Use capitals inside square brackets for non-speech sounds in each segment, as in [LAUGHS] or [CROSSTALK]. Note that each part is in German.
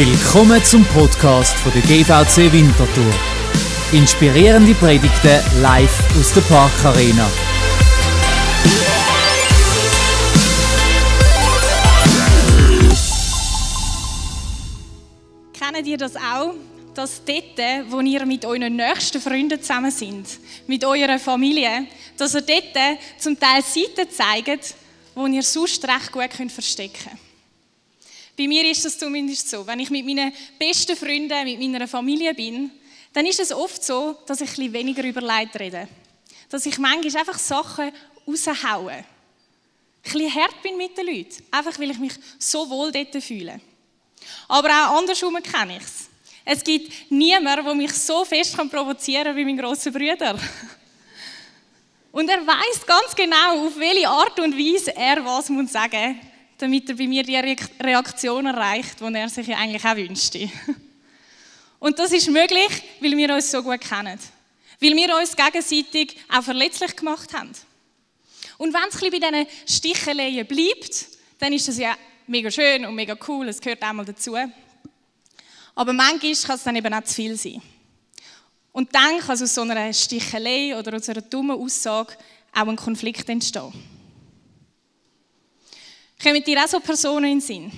Willkommen zum Podcast von der GVC Winterthur. Inspirierende Predigten live aus der Parkarena. Kennt ihr das auch? Dass dort, wo ihr mit euren nächsten Freunden zusammen sind, mit eurer Familie, dass ihr dort zum Teil Seiten zeigt, wo ihr sonst recht gut verstecken könnt. Bei mir ist das zumindest so. Wenn ich mit meinen besten Freunden, mit meiner Familie bin, dann ist es oft so, dass ich ein weniger über Leid rede. Dass ich manchmal einfach Sachen raushaue. Ein bisschen hart bin mit den Leuten. Einfach, weil ich mich so wohl dort fühle. Aber auch andersrum kenne ich es. Es gibt niemanden, der mich so fest provozieren kann wie mein grosser Bruder. Und er weiß ganz genau, auf welche Art und Weise er was sagen muss, damit er bei mir die Reaktion erreicht, die er sich eigentlich auch wünschte. [LAUGHS] Und das ist möglich, weil wir uns so gut kennen. Weil wir uns gegenseitig auch verletzlich gemacht haben. Und wenn es bei diesen Sticheleien bleibt, dann ist das ja mega schön und mega cool, es gehört einmal dazu. Aber manchmal kann es dann eben auch zu viel sein. Und dann kann aus so einer Stichelei oder aus einer dummen Aussage auch ein Konflikt entstehen. Kommen dir auch so Personen in den Sinn?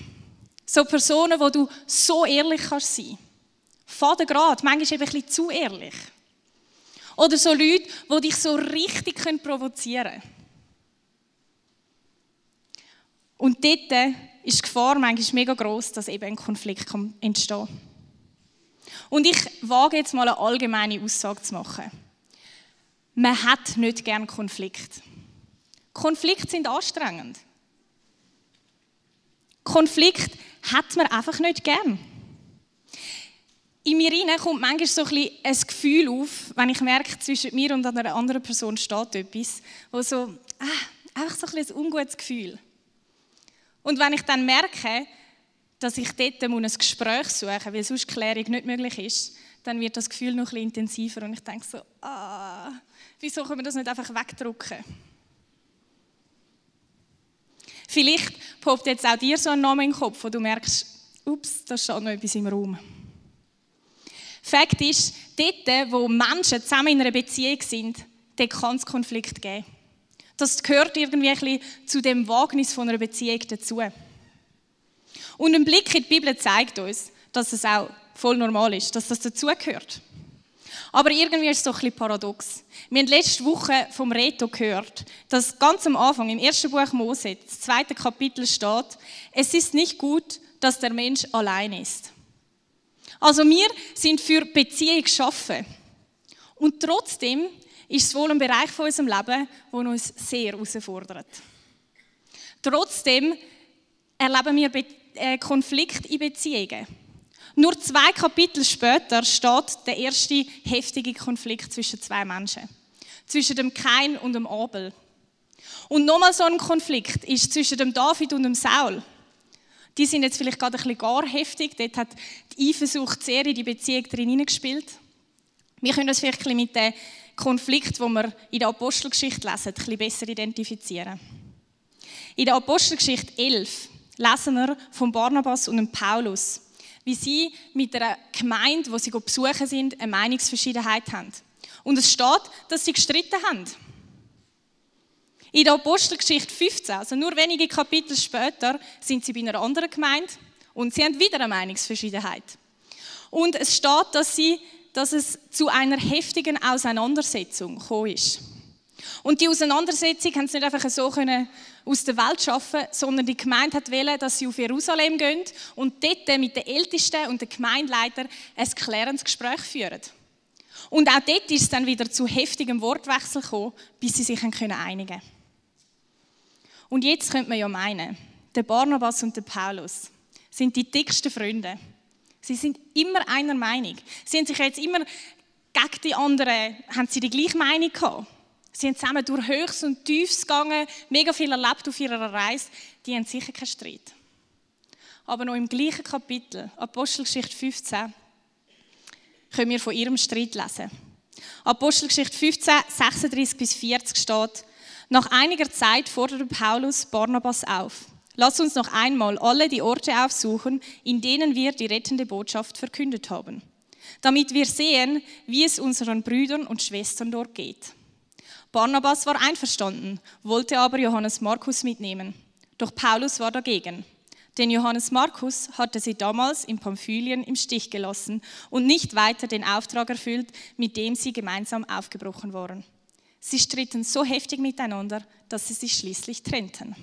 So Personen, wo du so ehrlich kannst sein. Vater Grad, manchmal eben ein bisschen zu ehrlich. Oder so Leute, die dich so richtig provozieren können. Und dort ist die Gefahr manchmal mega groß, dass eben ein Konflikt entstehen kann. Und ich wage jetzt mal eine allgemeine Aussage zu machen. Man hat nicht gern Konflikt. Konflikte sind anstrengend. Konflikt hat man einfach nicht gern. In mir rein kommt manchmal so ein, ein Gefühl auf, wenn ich merke, zwischen mir und einer anderen Person steht etwas, wo so, ah, einfach so ein, ein ungutes Gefühl. Und wenn ich dann merke, dass ich dort ein Gespräch suchen muss, weil sonst Klärung nicht möglich ist, dann wird das Gefühl noch ein intensiver und ich denke so, ah, wieso können wir das nicht einfach wegdrücken? Vielleicht poppt jetzt auch dir so ein Name in den Kopf, wo du merkst, ups, da steht noch etwas im Raum. Fakt ist, dort, wo Menschen zusammen in einer Beziehung sind, dort kann es Konflikt geben. Das gehört irgendwie ein zu dem Wagnis von einer Beziehung dazu. Und ein Blick in die Bibel zeigt uns, dass es auch voll normal ist, dass das dazugehört. Aber irgendwie ist es doch ein bisschen paradox. Wir haben letzte Woche vom Reto gehört, dass ganz am Anfang im ersten Buch Mose, das zweite Kapitel steht, es ist nicht gut, dass der Mensch allein ist. Also wir sind für Beziehung geschaffen. Und trotzdem ist es wohl ein Bereich von unserem Leben, der uns sehr herausfordert. Trotzdem erleben wir äh, Konflikt in Beziehungen. Nur zwei Kapitel später steht der erste heftige Konflikt zwischen zwei Menschen. Zwischen dem Kain und dem Abel. Und nochmal so ein Konflikt ist zwischen dem David und dem Saul. Die sind jetzt vielleicht gerade ein bisschen gar heftig. Dort hat die Eifersucht sehr in die Beziehung drin gespielt. Wir können das vielleicht ein mit dem Konflikt, wo wir in der Apostelgeschichte lesen, ein bisschen besser identifizieren. In der Apostelgeschichte 11 lesen wir von Barnabas und Paulus wie sie mit einer Gemeinde, wo sie besuchen sind, eine Meinungsverschiedenheit haben. Und es steht, dass sie gestritten haben. In der Apostelgeschichte 15, also nur wenige Kapitel später, sind sie bei einer anderen Gemeinde und sie haben wieder eine Meinungsverschiedenheit. Und es steht, dass, sie, dass es zu einer heftigen Auseinandersetzung gekommen ist. Und die Auseinandersetzung haben sie nicht einfach so können aus der Welt schaffen, sondern die Gemeinde hat wollen, dass sie auf Jerusalem gehen und dort mit den Ältesten und den Gemeindeleitern ein klärendes Gespräch führen. Und auch dort ist es dann wieder zu heftigem Wortwechsel gekommen, bis sie sich einigen können. Und jetzt könnte man ja meinen, der Barnabas und der Paulus sind die dicksten Freunde. Sie sind immer einer Meinung. Sie haben sich jetzt immer gegen die anderen, haben sie die gleiche Meinung gehabt. Sie sind zusammen durch Höchst und Tiefs gegangen, mega viel erlebt auf ihrer Reise. Die haben sicher keinen Streit. Aber noch im gleichen Kapitel, Apostelgeschichte 15, können wir von ihrem Streit lesen. Apostelgeschichte 15, 36 bis 40 steht, nach einiger Zeit forderte Paulus Barnabas auf. Lass uns noch einmal alle die Orte aufsuchen, in denen wir die rettende Botschaft verkündet haben, damit wir sehen, wie es unseren Brüdern und Schwestern dort geht. Barnabas war einverstanden, wollte aber Johannes Markus mitnehmen. Doch Paulus war dagegen. Denn Johannes Markus hatte sie damals in Pamphylien im Stich gelassen und nicht weiter den Auftrag erfüllt, mit dem sie gemeinsam aufgebrochen waren. Sie stritten so heftig miteinander, dass sie sich schließlich trennten.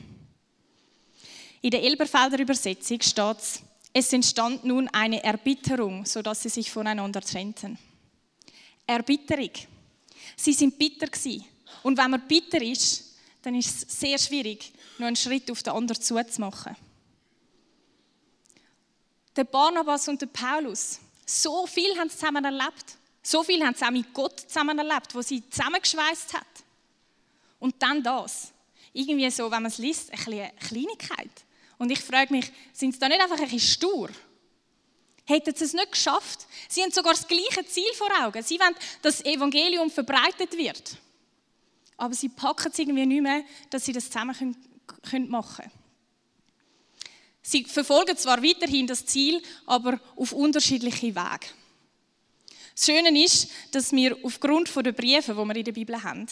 In der Elberfelder Übersetzung steht es, es entstand nun eine Erbitterung, sodass sie sich voneinander trennten. Erbitterung. Sie sind bitter gewesen. Und wenn man bitter ist, dann ist es sehr schwierig, noch einen Schritt auf den anderen zuzumachen. Der Barnabas und der Paulus, so viel haben sie zusammen erlebt. So viel haben sie auch mit Gott zusammen erlebt, wo sie zusammengeschweißt hat. Und dann das. Irgendwie so, wenn man es liest, eine Kleinigkeit. Und ich frage mich, sind sie da nicht einfach ein bisschen stur? Hätten sie es nicht geschafft? Sie haben sogar das gleiche Ziel vor Augen. Sie wollen, dass das Evangelium verbreitet wird. Aber sie packen es irgendwie nicht mehr, dass sie das zusammen können, machen können. Sie verfolgen zwar weiterhin das Ziel, aber auf unterschiedliche Wege. Das Schöne ist, dass wir aufgrund der Briefe, die wir in der Bibel haben,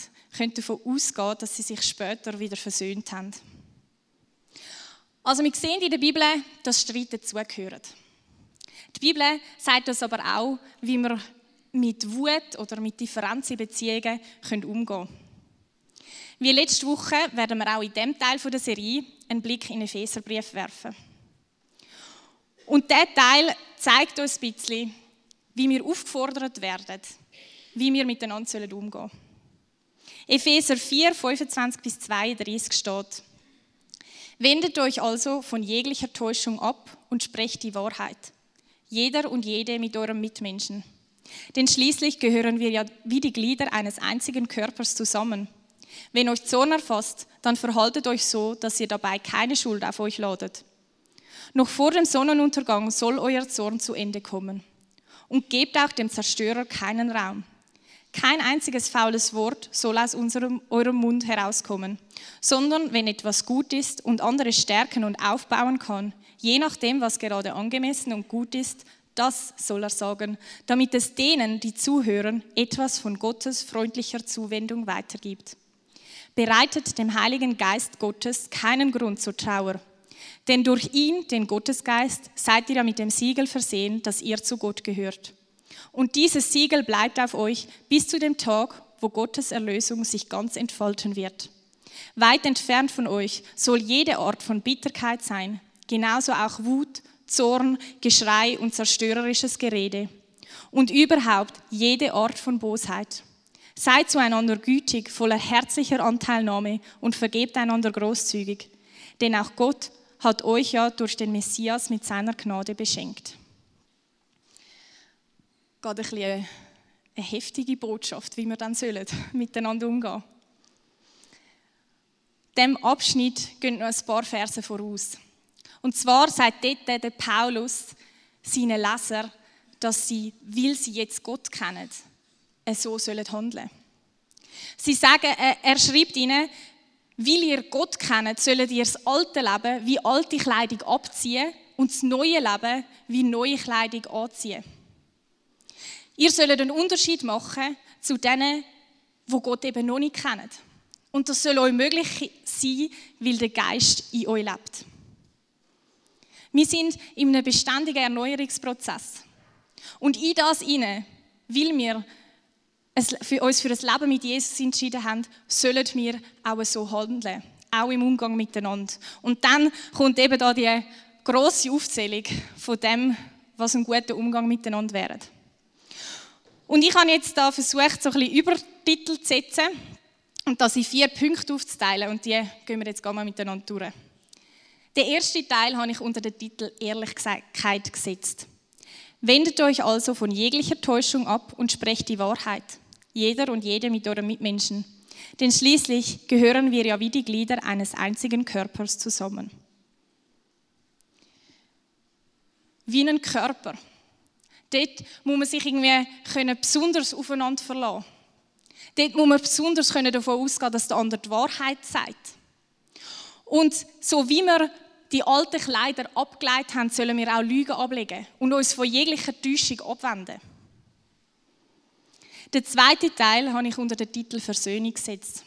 davon ausgehen, dass sie sich später wieder versöhnt haben. Also wir sehen in der Bibel, dass Streit dazugehört. Die Bibel sagt uns aber auch, wie wir mit Wut oder mit Differenzen in Beziehungen umgehen können. Wie letzte Woche werden wir auch in diesem Teil der Serie einen Blick in den Epheserbrief werfen. Und dieser Teil zeigt uns ein bisschen, wie wir aufgefordert werden, wie wir miteinander umgehen sollen. Epheser 4, 25 bis 32 steht, Wendet euch also von jeglicher Täuschung ab und sprecht die Wahrheit. Jeder und jede mit eurem Mitmenschen. Denn schließlich gehören wir ja wie die Glieder eines einzigen Körpers zusammen. Wenn euch Zorn erfasst, dann verhaltet euch so, dass ihr dabei keine Schuld auf euch ladet. Noch vor dem Sonnenuntergang soll euer Zorn zu Ende kommen. Und gebt auch dem Zerstörer keinen Raum. Kein einziges faules Wort soll aus unserem, eurem Mund herauskommen, sondern wenn etwas gut ist und andere stärken und aufbauen kann, je nachdem, was gerade angemessen und gut ist, das soll er sagen, damit es denen, die zuhören, etwas von Gottes freundlicher Zuwendung weitergibt. Bereitet dem Heiligen Geist Gottes keinen Grund zur Trauer, denn durch ihn, den Gottesgeist, seid ihr mit dem Siegel versehen, dass ihr zu Gott gehört. Und dieses Siegel bleibt auf euch bis zu dem Tag, wo Gottes Erlösung sich ganz entfalten wird. Weit entfernt von euch soll jede Art von Bitterkeit sein, genauso auch Wut, Zorn, Geschrei und zerstörerisches Gerede. Und überhaupt jede Art von Bosheit. Seid zueinander gütig, voller herzlicher Anteilnahme und vergebt einander großzügig. Denn auch Gott hat euch ja durch den Messias mit seiner Gnade beschenkt gerade ein bisschen eine heftige Botschaft, wie wir dann sollen, [LAUGHS] miteinander umgehen Dem Abschnitt gehen noch ein paar Verse voraus. Und zwar sagt dort der Paulus seinen Leser, dass sie, weil sie jetzt Gott kennen, so sollen handeln. Sie sagen, er schreibt ihnen, weil ihr Gott kennt, sollt ihr das alte Leben wie alte Kleidung abziehen und das neue Leben wie neue Kleidung anziehen. Ihr sollt einen Unterschied machen zu denen, wo Gott eben noch nicht kennen. Und das soll euch möglich sein, weil der Geist in euch lebt. Wir sind in einem beständigen Erneuerungsprozess. Und in das inne, weil wir für uns für das Leben mit Jesus entschieden haben, sollen wir auch so handeln, auch im Umgang miteinander. Und dann kommt eben da die große Aufzählung von dem, was ein guter Umgang miteinander wäre. Und ich habe jetzt da versucht, so ein bisschen Übertitel zu setzen und das in vier Punkte aufzuteilen und die gehen wir jetzt mal miteinander durch. Der erste Teil habe ich unter den Titel Ehrlichkeit gesetzt. Wendet euch also von jeglicher Täuschung ab und sprecht die Wahrheit, jeder und jede mit euren Mitmenschen. Denn schließlich gehören wir ja wie die Glieder eines einzigen Körpers zusammen. Wie ein Körper. Dort muss man sich irgendwie besonders aufeinander verlassen. Dort muss man besonders davon ausgehen, dass der andere die Wahrheit sagt. Und so wie wir die alten Kleider abgelegt haben, sollen wir auch Lügen ablegen und uns von jeglicher Täuschung abwenden. Den zweiten Teil habe ich unter den Titel Versöhnung gesetzt.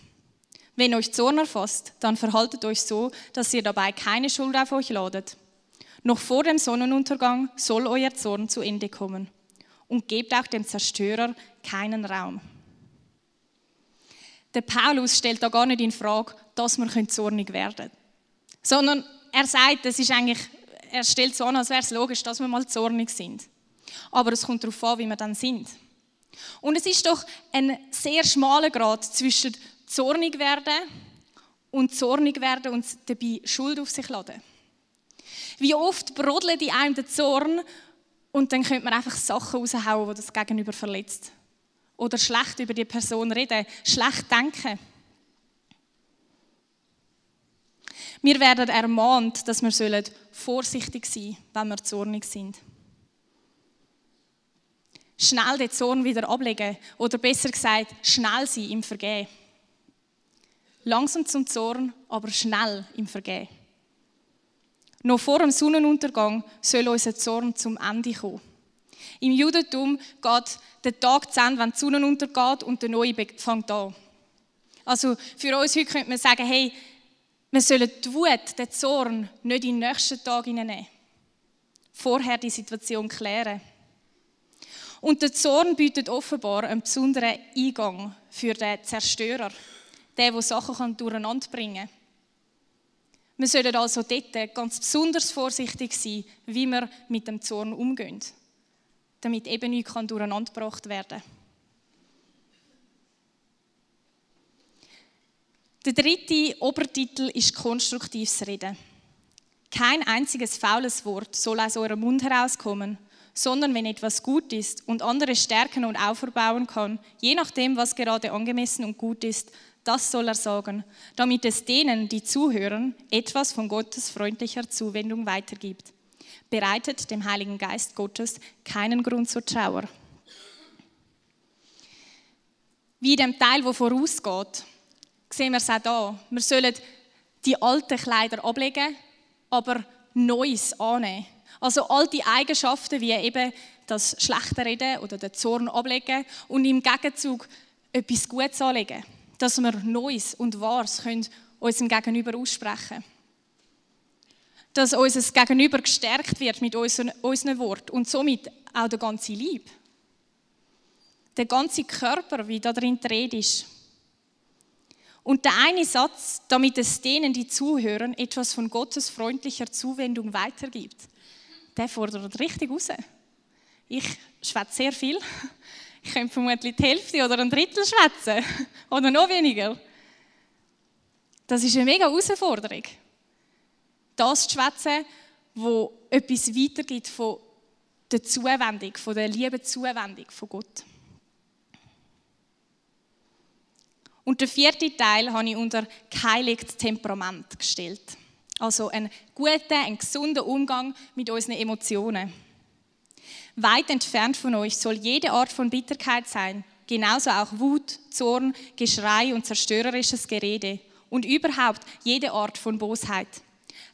Wenn euch Zorn erfasst, dann verhaltet euch so, dass ihr dabei keine Schuld auf euch ladet. Noch vor dem Sonnenuntergang soll euer Zorn zu Ende kommen. Und gebt auch dem Zerstörer keinen Raum. Der Paulus stellt da gar nicht in Frage, dass wir zornig werden können. Sondern er sagt, es ist eigentlich, er stellt so an, als wäre es logisch, dass wir mal zornig sind. Aber es kommt darauf an, wie wir dann sind. Und es ist doch ein sehr schmaler Grad zwischen zornig werden und zornig werden und dabei Schuld auf sich laden. Wie oft brodelt in einem der Zorn und dann könnte man einfach Sachen raushauen, die das Gegenüber verletzt. Oder schlecht über die Person reden, schlecht denken. Wir werden ermahnt, dass wir vorsichtig sein sollen, wenn wir zornig sind. Schnell den Zorn wieder ablegen oder besser gesagt, schnell sein im Vergehen. Langsam zum Zorn, aber schnell im Vergehen. Noch vor dem Sonnenuntergang soll unser Zorn zum Ende kommen. Im Judentum geht der Tag zu Ende, wenn die Sonne untergeht und der neue fängt an. Also für uns heute könnte man sagen, hey, wir sollen die Wut, den Zorn nicht in den nächsten Tag hineinnehmen. Vorher die Situation klären. Und der Zorn bietet offenbar einen besonderen Eingang für den Zerstörer, der, der Sachen durcheinander bringen kann. Wir sollen also dort ganz besonders vorsichtig sein, wie wir mit dem Zorn umgehen, damit eben nichts durcheinander gebracht werden kann. Der dritte Obertitel ist konstruktives Reden. Kein einziges faules Wort soll aus eurem Mund herauskommen, sondern wenn etwas gut ist und andere stärken und auferbauen kann, je nachdem, was gerade angemessen und gut ist, das soll er sagen, damit es denen, die zuhören, etwas von Gottes freundlicher Zuwendung weitergibt. Bereitet dem Heiligen Geist Gottes keinen Grund zur Trauer. Wie dem Teil, wo vorausgeht, sehen wir es auch da. Wir sollen die alten Kleider ablegen, aber Neues annehmen. Also alte Eigenschaften wie eben das schlechte Reden oder den Zorn ablegen und im Gegenzug etwas Gutes anlegen, dass wir Neues und Wahres können unserem Gegenüber aussprechen. Dass unser Gegenüber gestärkt wird mit unseren, unseren Worten und somit auch der ganze Lieb. Der ganze Körper, wie da drin die Rede ist. Und der eine Satz, damit es denen, die zuhören, etwas von Gottes freundlicher Zuwendung weitergibt, der fordert richtig raus. Ich schwätze sehr viel. Ich könnte vermutlich die Hälfte oder ein Drittel schwätzen. Oder noch weniger. Das ist eine mega Herausforderung. Das zu schwätzen, wo etwas weitergibt von der Zuwendung, von der lieben Zuwendung von Gott. Und der vierte Teil habe ich unter geheiligtes Temperament gestellt. Also ein guter, ein gesunder Umgang mit unseren Emotionen. Weit entfernt von euch soll jede Art von Bitterkeit sein, genauso auch Wut, Zorn, Geschrei und zerstörerisches Gerede und überhaupt jede Art von Bosheit.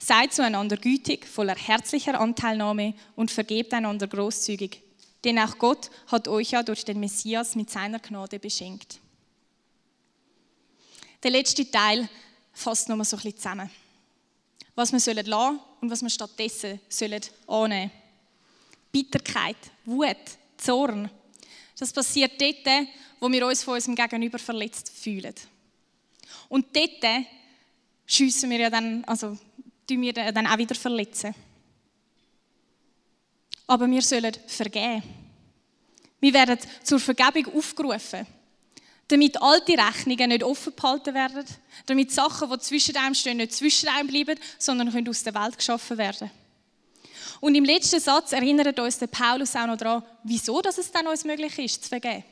Seid zueinander gütig, voller herzlicher Anteilnahme und vergebt einander großzügig, denn auch Gott hat euch ja durch den Messias mit seiner Gnade beschenkt. Der letzte Teil fasst nochmal so ein bisschen zusammen. Was wir sollen lassen und was wir stattdessen sollen annehmen. Bitterkeit, Wut, Zorn. Das passiert dort, wo wir uns von unserem Gegenüber verletzt fühlen. Und dort schiessen wir ja dann, also tun wir dann auch wieder verletzen. Aber wir sollen vergeben. Wir werden zur Vergebung aufgerufen damit alte Rechnungen nicht offen behalten werden, damit Sachen, die zwischen einem stehen, nicht zwischen einem bleiben, sondern können aus der Welt geschaffen werden. Und im letzten Satz erinnert uns der Paulus auch noch daran, wieso dass es dann uns möglich ist, zu vergeben.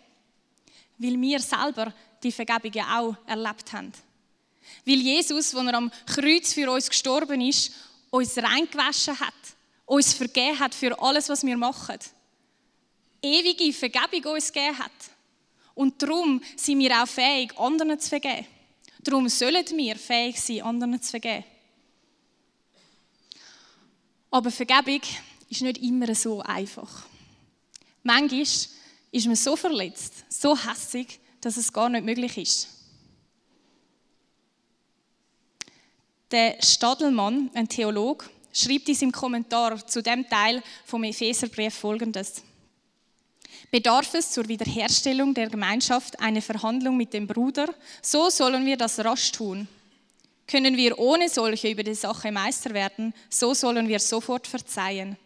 Weil wir selber die Vergebung ja auch erlebt haben. Weil Jesus, als er am Kreuz für uns gestorben ist, uns reingewaschen hat, uns vergeben hat für alles, was wir machen. Ewige Vergebung uns gegeben hat. Und darum sind wir auch fähig, anderen zu vergeben. Darum sollen wir fähig sein, anderen zu vergeben. Aber Vergebung ist nicht immer so einfach. Manchmal ist man so verletzt, so hässig, dass es gar nicht möglich ist. Der Stadelmann, ein Theologe, schreibt in seinem Kommentar zu dem Teil vom Epheserbrief folgendes. Bedarf es zur Wiederherstellung der Gemeinschaft eine Verhandlung mit dem Bruder, so sollen wir das rasch tun. Können wir ohne solche über die Sache Meister werden, so sollen wir sofort verzeihen.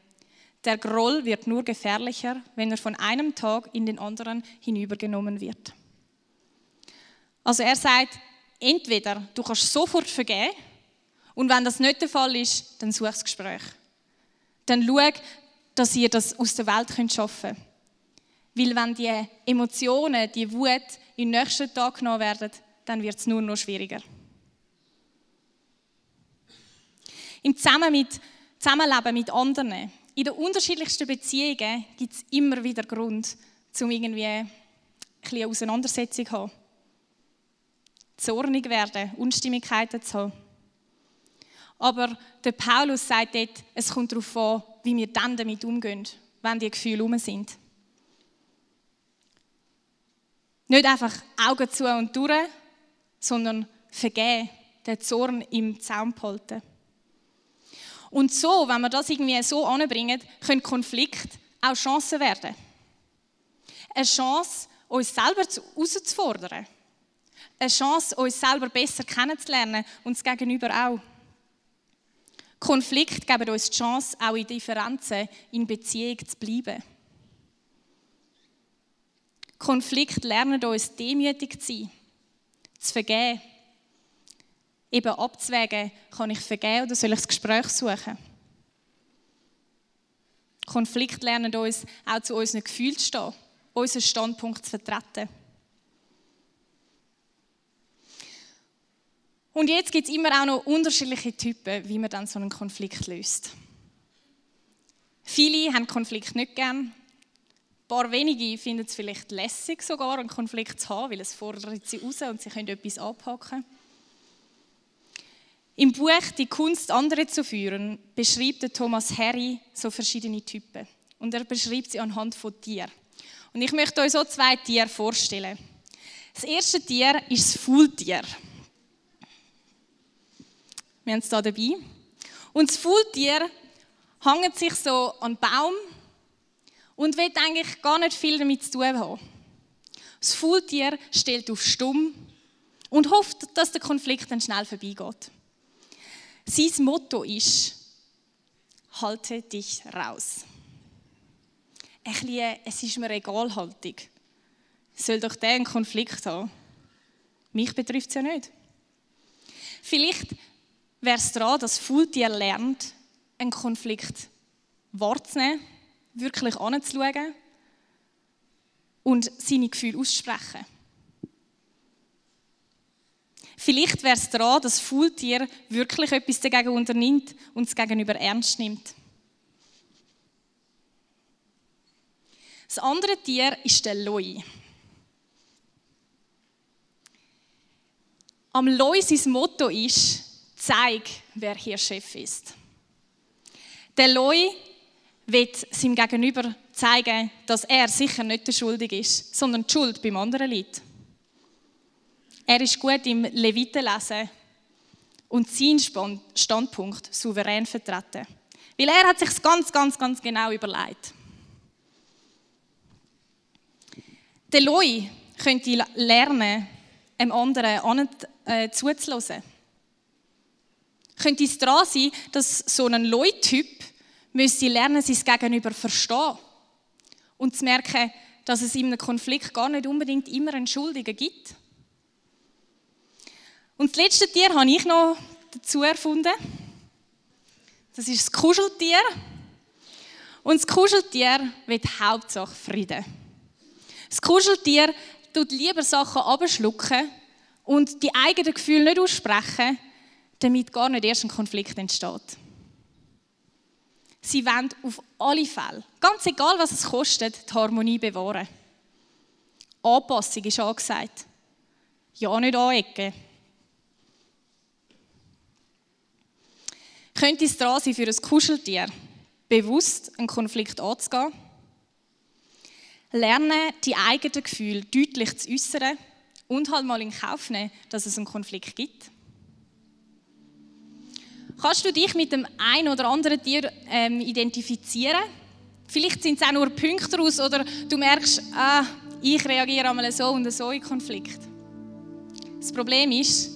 Der Groll wird nur gefährlicher, wenn er von einem Tag in den anderen hinübergenommen wird. Also er sagt, entweder du kannst sofort vergeben und wenn das nicht der Fall ist, dann such das Gespräch. Dann schau, dass ihr das aus der Welt schaffen könnt. Weil wenn die Emotionen, die Wut im nächsten Tag genommen werden, dann wird es nur noch schwieriger. Im Zusammen mit, Zusammenleben mit anderen, in den unterschiedlichsten Beziehungen gibt es immer wieder Grund, um irgendwie ein eine Auseinandersetzung zu haben. Zornig werden, Unstimmigkeiten zu haben. Aber der Paulus sagt dort, es kommt darauf an, wie wir dann damit umgehen, wenn die Gefühle um sind. Nicht einfach Augen zu und durch, sondern vergeben, den Zorn im Zaum behalten. Und so, wenn wir das irgendwie so anbringen, können Konflikte auch Chancen werden. Eine Chance, uns selber herauszufordern. Eine Chance, uns selber besser kennenzulernen und das Gegenüber auch. Konflikt geben uns die Chance, auch in Differenzen in Beziehung zu bleiben. Konflikt lernen uns demütig zu sein, zu vergeben. Eben abzuwägen, kann ich vergeben oder soll ich das Gespräch suchen? Konflikt lernen uns auch zu unseren Gefühlen zu stehen, unseren Standpunkt zu vertreten. Und jetzt gibt es immer auch noch unterschiedliche Typen, wie man dann so einen Konflikt löst. Viele haben Konflikt nicht gern. Ein paar wenige finden es vielleicht lässig, sogar einen Konflikt zu haben, weil es fordert sie raus und sie können etwas abhaken. Im Buch Die Kunst, andere zu führen, beschreibt Thomas Harry so verschiedene Typen. Und er beschreibt sie anhand von Tieren. Und ich möchte euch so zwei Tiere vorstellen. Das erste Tier ist das Faultier. Wir haben es hier dabei. Und das Faultier hängt sich so an den Baum und will eigentlich gar nicht viel damit zu tun haben. Das Faultier stellt auf Stumm und hofft, dass der Konflikt dann schnell vorbeigeht. Sein Motto ist, halte dich raus. Ein bisschen, es ist mir Egalhaltung. Soll doch der einen Konflikt haben? Mich betrifft es ja nicht. Vielleicht wäre es daran, dass Faultier lernt, einen Konflikt wahrzunehmen, wirklich anzuschauen und seine Gefühle auszusprechen. Vielleicht wäre es daran, dass Faultier wirklich etwas dagegen unternimmt und es gegenüber ernst nimmt. Das andere Tier ist der Loi. Am Loi sein Motto ist, zeig, wer hier Chef ist. Der Loi wird seinem Gegenüber zeigen, dass er sicher nicht der Schuldig ist, sondern die Schuld beim anderen liegt. Er ist gut im Levitenlesen und seinen Standpunkt souverän vertreten. Weil er hat sich ganz, ganz, ganz genau überlegt. Der Loi könnte lernen, einem anderen äh, zuzulassen könnte es daran sein, dass so ein Leutyp müsste lernen, sein Gegenüber verstehen und zu merken, dass es in einem Konflikt gar nicht unbedingt immer einen Schuldigen gibt. Und das letzte Tier habe ich noch dazu erfunden. Das ist das Kuscheltier. Und das Kuscheltier will Hauptsache Frieden. Das Kuscheltier tut lieber Sachen abschlucken und die eigenen Gefühle nicht aussprechen, damit gar nicht erst ein Konflikt entsteht. Sie wollen auf alle Fälle, ganz egal was es kostet, die Harmonie bewahren. Anpassung ist angesagt. Ja, nicht anecken. Könnte es dran sein, für ein Kuscheltier bewusst einen Konflikt anzugehen? Lernen, die eigenen Gefühle deutlich zu äußern und halt mal in Kauf nehmen, dass es einen Konflikt gibt? Kannst du dich mit dem ein oder anderen Tier ähm, identifizieren? Vielleicht sind es auch nur Punkte daraus oder du merkst, ah, ich reagiere einmal so und so in Konflikt. Das Problem ist,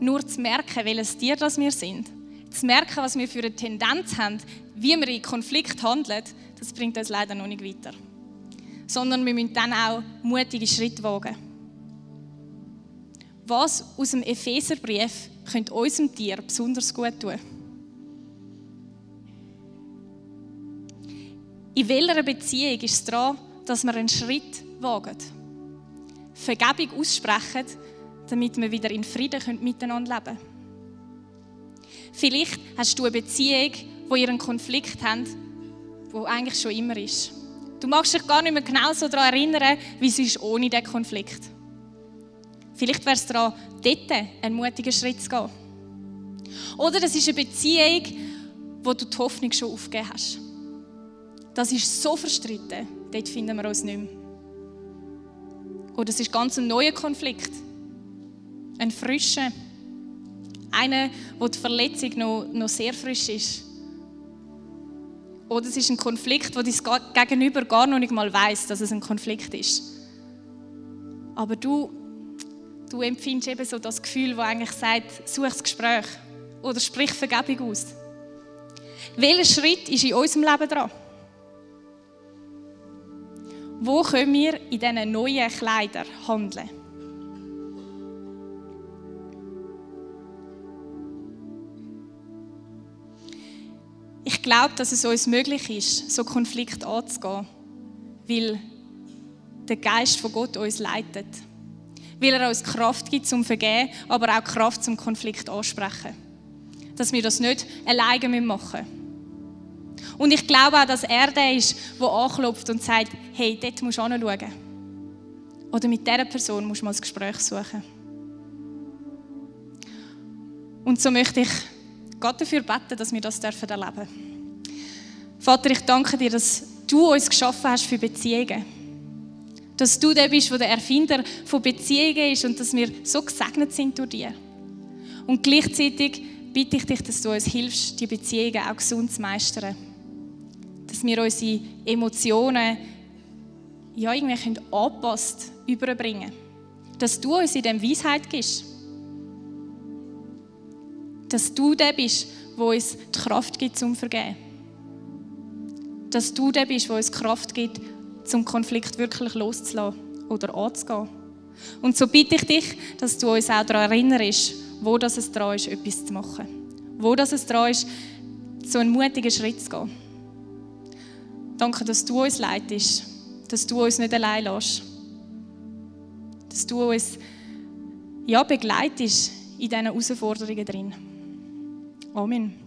nur zu merken, welches Tier das wir sind, zu merken, was wir für eine Tendenz haben, wie wir in Konflikt handeln, das bringt uns leider noch nicht weiter. Sondern wir müssen dann auch mutige Schritte wagen. Was aus dem Epheserbrief könnte unserem Tier besonders gut tun? In welcher Beziehung ist es daran, dass wir einen Schritt wagen? Vergebung aussprechen, damit wir wieder in Frieden miteinander leben können. Vielleicht hast du eine Beziehung, wo ihr einen Konflikt habt, wo eigentlich schon immer ist. Du magst dich gar nicht mehr genau so daran erinnern, wie es ist ohne diesen Konflikt. Vielleicht wäre es daran, dort einen mutigen Schritt zu gehen. Oder das ist eine Beziehung, wo du die Hoffnung schon aufgegeben hast. Das ist so verstritten, dort finden wir uns nicht mehr. Oder es ist ganz ein neuer Konflikt. Ein frischer. Einer, wo die Verletzung noch, noch sehr frisch ist. Oder es ist ein Konflikt, wo dein Gegenüber gar noch nicht mal weiß, dass es ein Konflikt ist. Aber du, du empfindest eben so das Gefühl, das eigentlich sagt, such das Gespräch oder sprich Vergebung aus. Welcher Schritt ist in unserem Leben dran? Wo können wir in diesen neuen Kleidern handeln? Ich glaube, dass es uns möglich ist, so Konflikte anzugehen, weil der Geist von Gott uns leitet. Weil er uns Kraft gibt zum Vergehen, aber auch Kraft zum Konflikt ansprechen. Dass wir das nicht alleine machen müssen. Und ich glaube auch, dass er der ist, der anklopft und sagt, hey, dort musst du anschauen. Oder mit dieser Person musst du mal das Gespräch suchen. Und so möchte ich Gott dafür beten, dass wir das erleben dürfen. Vater, ich danke dir, dass du uns geschaffen hast für Beziehungen. Dass du der bist, der der Erfinder von Beziehungen ist und dass wir so gesegnet sind durch dich. Und gleichzeitig bitte ich dich, dass du uns hilfst, die Beziehungen auch gesund zu meistern dass wir unsere Emotionen ja, irgendwie können angepasst überbringen Dass du uns in dem Weisheit gibst. Dass du der bist, wo uns die Kraft gibt zum Vergeben. Dass du der bist, wo uns Kraft gibt, zum Konflikt wirklich loszulassen oder anzugehen. Und so bitte ich dich, dass du uns auch daran erinnerst, wo das es dran ist, etwas zu machen. Wo das es dran ist, so einen mutigen Schritt zu gehen. Danke, dass du uns leitest, dass du uns nicht allein lässt. Dass du uns ja, begleitest in diesen Herausforderungen drin. Amen.